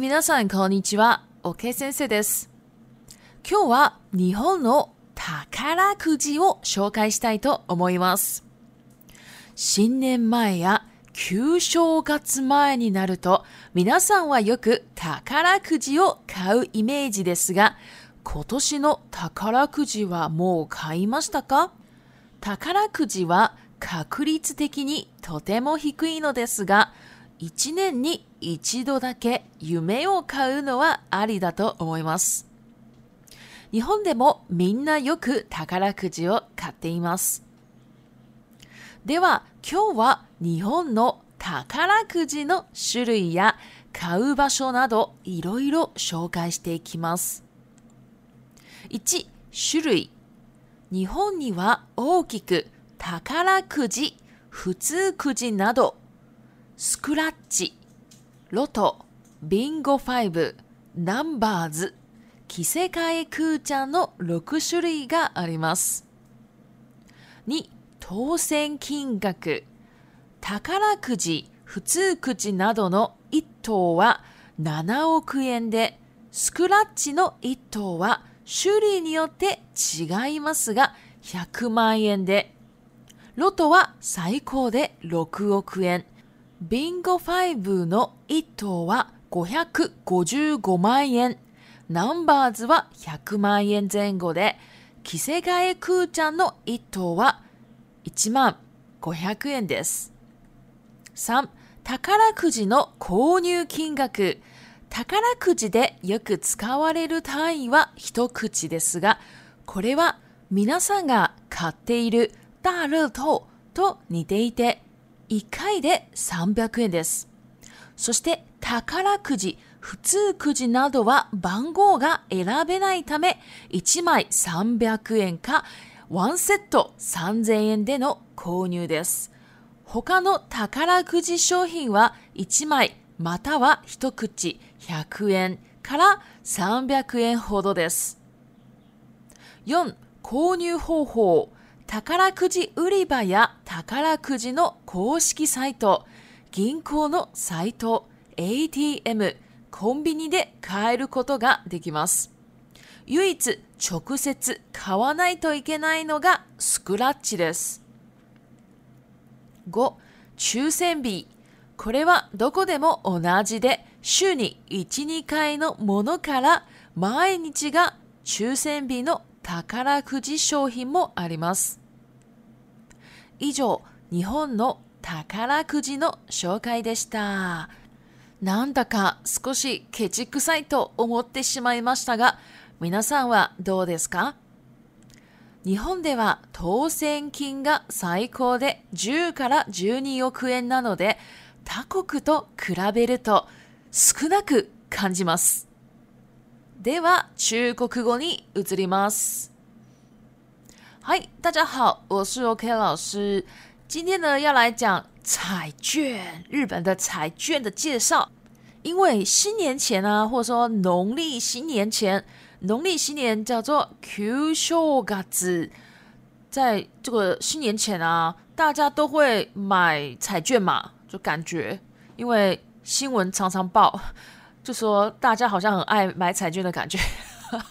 皆さん、こんにちは。OK 先生です。今日は日本の宝くじを紹介したいと思います。新年前や旧正月前になると、皆さんはよく宝くじを買うイメージですが、今年の宝くじはもう買いましたか宝くじは確率的にとても低いのですが、1年に1度だけ夢を買うのはありだと思います。日本でもみんなよく宝くじを買っています。では今日は日本の宝くじの種類や買う場所などいろいろ紹介していきます。1種類日本には大きく宝くじ、普通くじなどスクラッチ、ロト、ビンゴ5、ナンバーズ、着せ替えクーチャの6種類があります。2、当選金額、宝くじ、普通くじなどの1等は7億円で、スクラッチの1等は種類によって違いますが、100万円で、ロトは最高で6億円。ビンゴ5の1等は555万円、ナンバーズは100万円前後で、着せ替えくーちゃんの1等は1万500円です。3、宝くじの購入金額。宝くじでよく使われる単位は一口ですが、これは皆さんが買っているダルトと似ていて1回で300円です。そして宝くじ、普通くじなどは番号が選べないため、1枚300円かワンセット3000円での購入です。他の宝くじ商品は1枚または1口100円から300円ほどです。4. 購入方法宝くじ売り場や宝くじの公式サイト、銀行のサイト、ATM、コンビニで買えることができます。唯一直接買わないといけないのがスクラッチです。5. 抽選日。これはどこでも同じで、週に1、2回のものから毎日が抽選日の宝くじ商品もあります。以上日本の宝くじの紹介でした。なんだか少しケチくさいと思ってしまいましたが、皆さんはどうですか日本では当選金が最高で10から12億円なので、他国と比べると少なく感じます。では中国語に移ります。嗨，大家好，我是 OK 老师。今天呢，要来讲彩券，日本的彩券的介绍。因为新年前啊，或者说农历新年前，农历新年叫做 Q s h o g a z 在这个新年前啊，大家都会买彩券嘛，就感觉因为新闻常常报，就说大家好像很爱买彩券的感觉。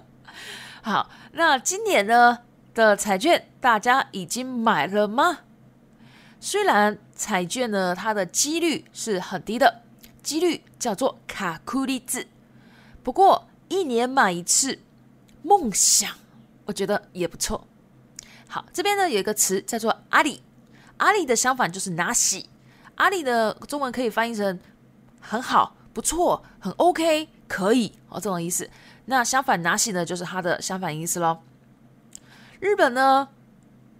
好，那今年呢？的彩券，大家已经买了吗？虽然彩券呢，它的几率是很低的，几率叫做卡库利字。不过一年买一次，梦想我觉得也不错。好，这边呢有一个词叫做阿里，阿里的相反就是拿喜。阿里的中文可以翻译成很好、不错、很 OK、可以哦这种意思。那相反拿喜呢，就是它的相反意思喽。日本呢，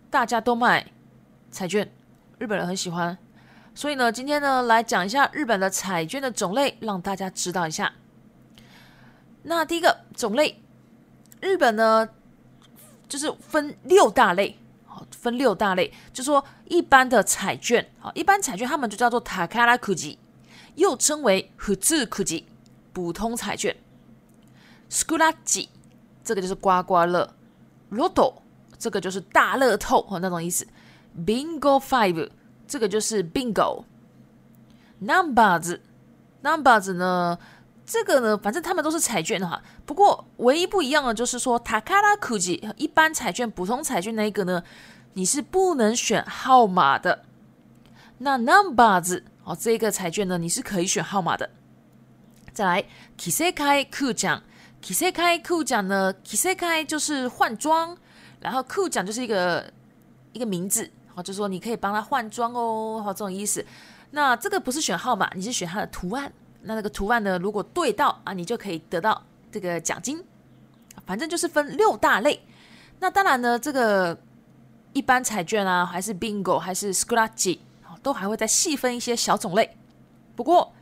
大家都卖彩券，日本人很喜欢，所以呢，今天呢来讲一下日本的彩券的种类，让大家知道一下。那第一个种类，日本呢就是分六大类，好，分六大类，就说一般的彩券，好，一般彩券他们就叫做塔卡拉库吉，又称为フジクジ，普通彩券。s スクラ i 这个就是刮刮乐，o t o 这个就是大乐透和那种意思，Bingo Five，这个就是 Bingo。Numbers，Numbers 呢，这个呢，反正他们都是彩券的哈。不过唯一不一样的就是说，塔卡拉库吉一般彩券、普通彩券那一个呢，你是不能选号码的。那 Numbers 哦，这个彩券呢，你是可以选号码的。再来，Kisei 开库奖，Kisei 开库奖呢，Kisei 开就是换装。然后，Cool 奖就是一个一个名字，后就说你可以帮他换装哦，好，这种意思。那这个不是选号码，你是选它的图案。那那个图案呢，如果对到啊，你就可以得到这个奖金。反正就是分六大类。那当然呢，这个一般彩券啊，还是 Bingo，还是 Scratch，好，都还会再细分一些小种类。不过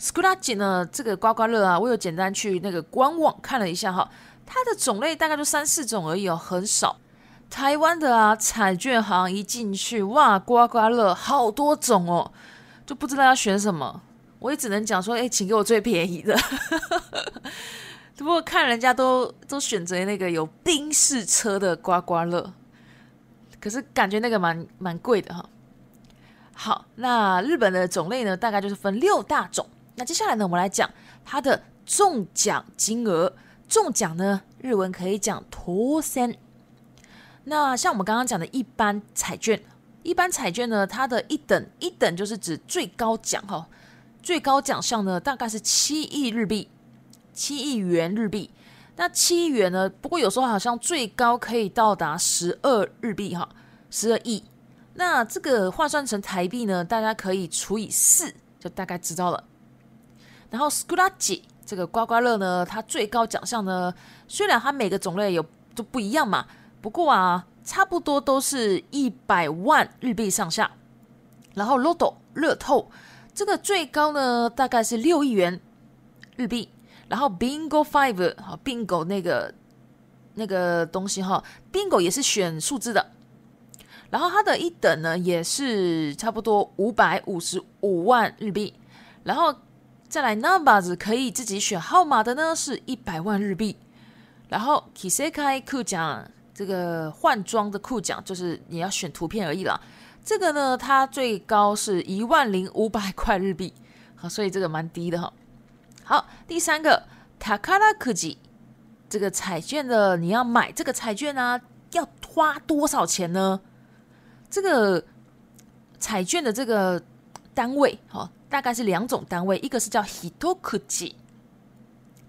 ，Scratch 呢，这个刮刮乐啊，我有简单去那个官网看了一下哈。它的种类大概就三四种而已哦，很少。台湾的啊彩券行一进去，哇，刮刮乐好多种哦，就不知道要选什么。我也只能讲说，哎，请给我最便宜的。不过看人家都都选择那个有冰式车的刮刮乐，可是感觉那个蛮蛮贵的哈。好，那日本的种类呢，大概就是分六大种。那接下来呢，我们来讲它的中奖金额。中奖呢？日文可以讲 t 三”。那像我们刚刚讲的一般彩券，一般彩券呢，它的一等一等就是指最高奖哈，最高奖项呢大概是七亿日币，七亿元日币。那七亿元呢？不过有时候好像最高可以到达十二日币哈，十二亿。那这个换算成台币呢，大家可以除以四，就大概知道了。然后 s c u l a c h 这个刮刮乐呢，它最高奖项呢，虽然它每个种类有都不一样嘛，不过啊，差不多都是一百万日币上下。然后 lotto 乐透，这个最高呢大概是六亿元日币。然后 bingo five 好 bingo 那个那个东西哈，bingo 也是选数字的，然后它的一等呢也是差不多五百五十五万日币，然后。再来那把子可以自己选号码的呢，是一百万日币。然后 kisekai 酷奖，这个换装的酷奖，就是你要选图片而已啦。这个呢，它最高是一万零五百块日币，好，所以这个蛮低的哈。好，第三个 takara kiji 这个彩券的，你要买这个彩券啊，要花多少钱呢？这个彩券的这个。单位，哈，大概是两种单位，一个是叫 h i t o k u j i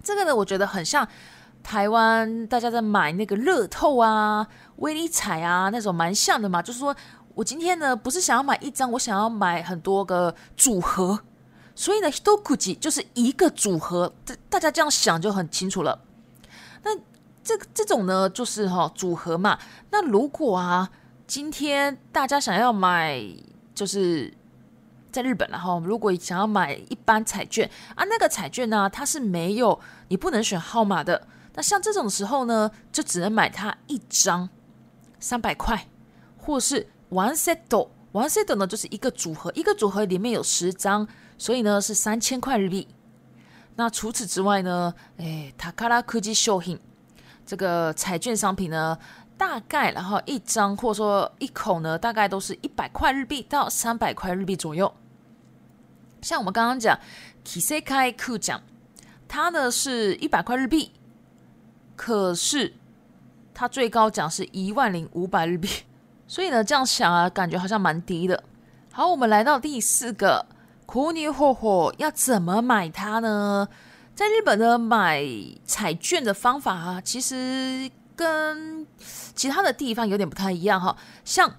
这个呢，我觉得很像台湾大家在买那个乐透啊、威力彩啊那种，蛮像的嘛。就是说我今天呢，不是想要买一张，我想要买很多个组合，所以呢 h i t o k u j i 就是一个组合，大大家这样想就很清楚了。那这这种呢，就是哈组合嘛。那如果啊，今天大家想要买，就是。在日本然后如果想要买一般彩券啊，那个彩券呢，它是没有你不能选号码的。那像这种时候呢，就只能买它一张，三百块，或是 one set o n e set 呢，就是一个组合，一个组合里面有十张，所以呢是三千块日币。那除此之外呢，哎，タカラコジショウヒン这个彩券商品呢，大概然后一张或者说一口呢，大概都是一百块日币到三百块日币左右。像我们刚刚讲，kisekai 库奖，它呢是一百块日币，可是它最高奖是一万零五百日币，所以呢这样想啊，感觉好像蛮低的。好，我们来到第四个，苦尼霍霍要怎么买它呢？在日本呢买彩券的方法啊，其实跟其他的地方有点不太一样哈，像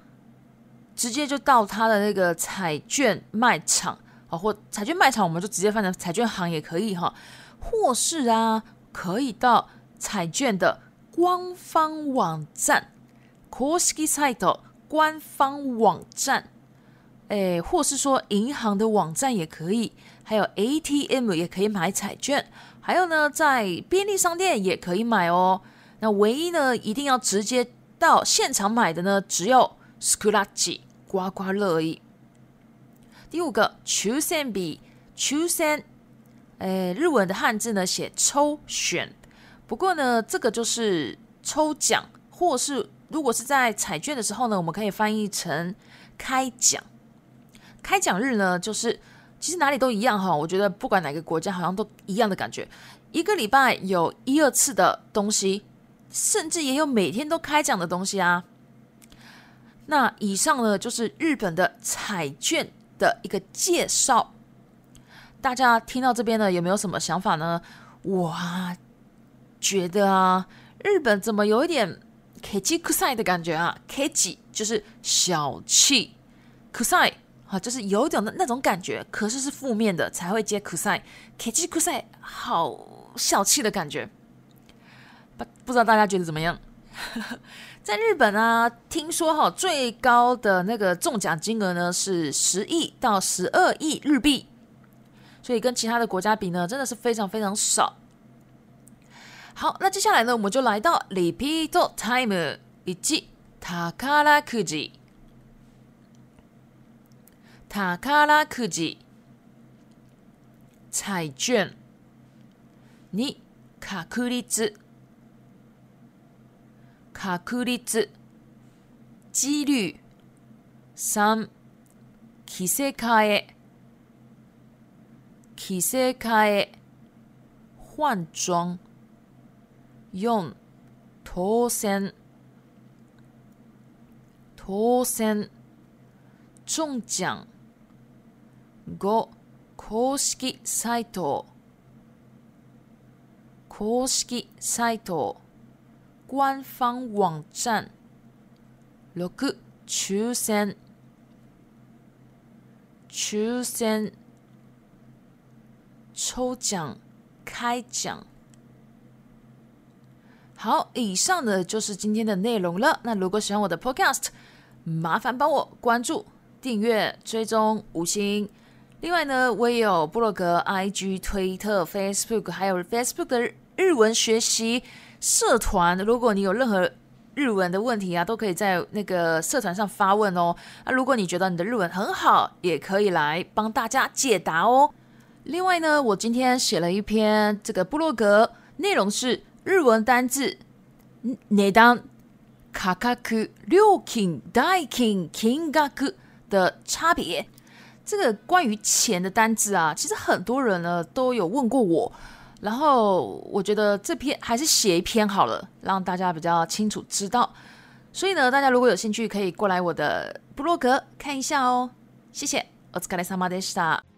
直接就到他的那个彩券卖场。或彩券卖场，我们就直接翻成彩券行也可以哈，或是啊，可以到彩券的官方网站 （Koski Site） 官方网站，哎，或是说银行的网站也可以，还有 ATM 也可以买彩券，还有呢，在便利商店也可以买哦。那唯一呢，一定要直接到现场买的呢，只有 Skulacci 刮刮乐而已。第五个，抽签笔，抽签，诶，日文的汉字呢写抽选，不过呢，这个就是抽奖，或是如果是在彩券的时候呢，我们可以翻译成开奖。开奖日呢，就是其实哪里都一样哈，我觉得不管哪个国家好像都一样的感觉，一个礼拜有一二次的东西，甚至也有每天都开奖的东西啊。那以上呢，就是日本的彩券。的一个介绍，大家听到这边呢，有没有什么想法呢？我啊，觉得啊，日本怎么有一点 “kiji kusai” 的感觉啊？“kiji” 就是小气，“kusai” 啊，就是有一种的那种感觉，可是是负面的才会接 “kusai”，“kiji kusai” 好小气的感觉。不不知道大家觉得怎么样？在日本啊，听说哈最高的那个中奖金额呢是十亿到十二亿日币，所以跟其他的国家比呢，真的是非常非常少。好，那接下来呢，我们就来到 “repeat timer” 一“宝乐吉”，“拉乐吉”彩券，你卡库利兹。確率自率三、着せ替え着せ替え換装四、当選当選中獎五、公式サイト公式サイト官方网站，logo choose n choose n 抽奖开奖。好，以上的就是今天的内容了。那如果喜欢我的 podcast，麻烦帮我关注、订阅、追踪五星。另外呢，我也有部落格、IG、推特、Facebook，还有 Facebook 的日文学习。社团，如果你有任何日文的问题啊，都可以在那个社团上发问哦。啊，如果你觉得你的日文很好，也可以来帮大家解答哦。另外呢，我今天写了一篇这个布洛格，内容是日文单字，内当、卡卡克、六 king、d i king、キングガ的差别。这个关于钱的单字啊，其实很多人呢都有问过我。然后我觉得这篇还是写一篇好了，让大家比较清楚知道。所以呢，大家如果有兴趣，可以过来我的布洛格看一下哦。谢谢，お疲れ様でした。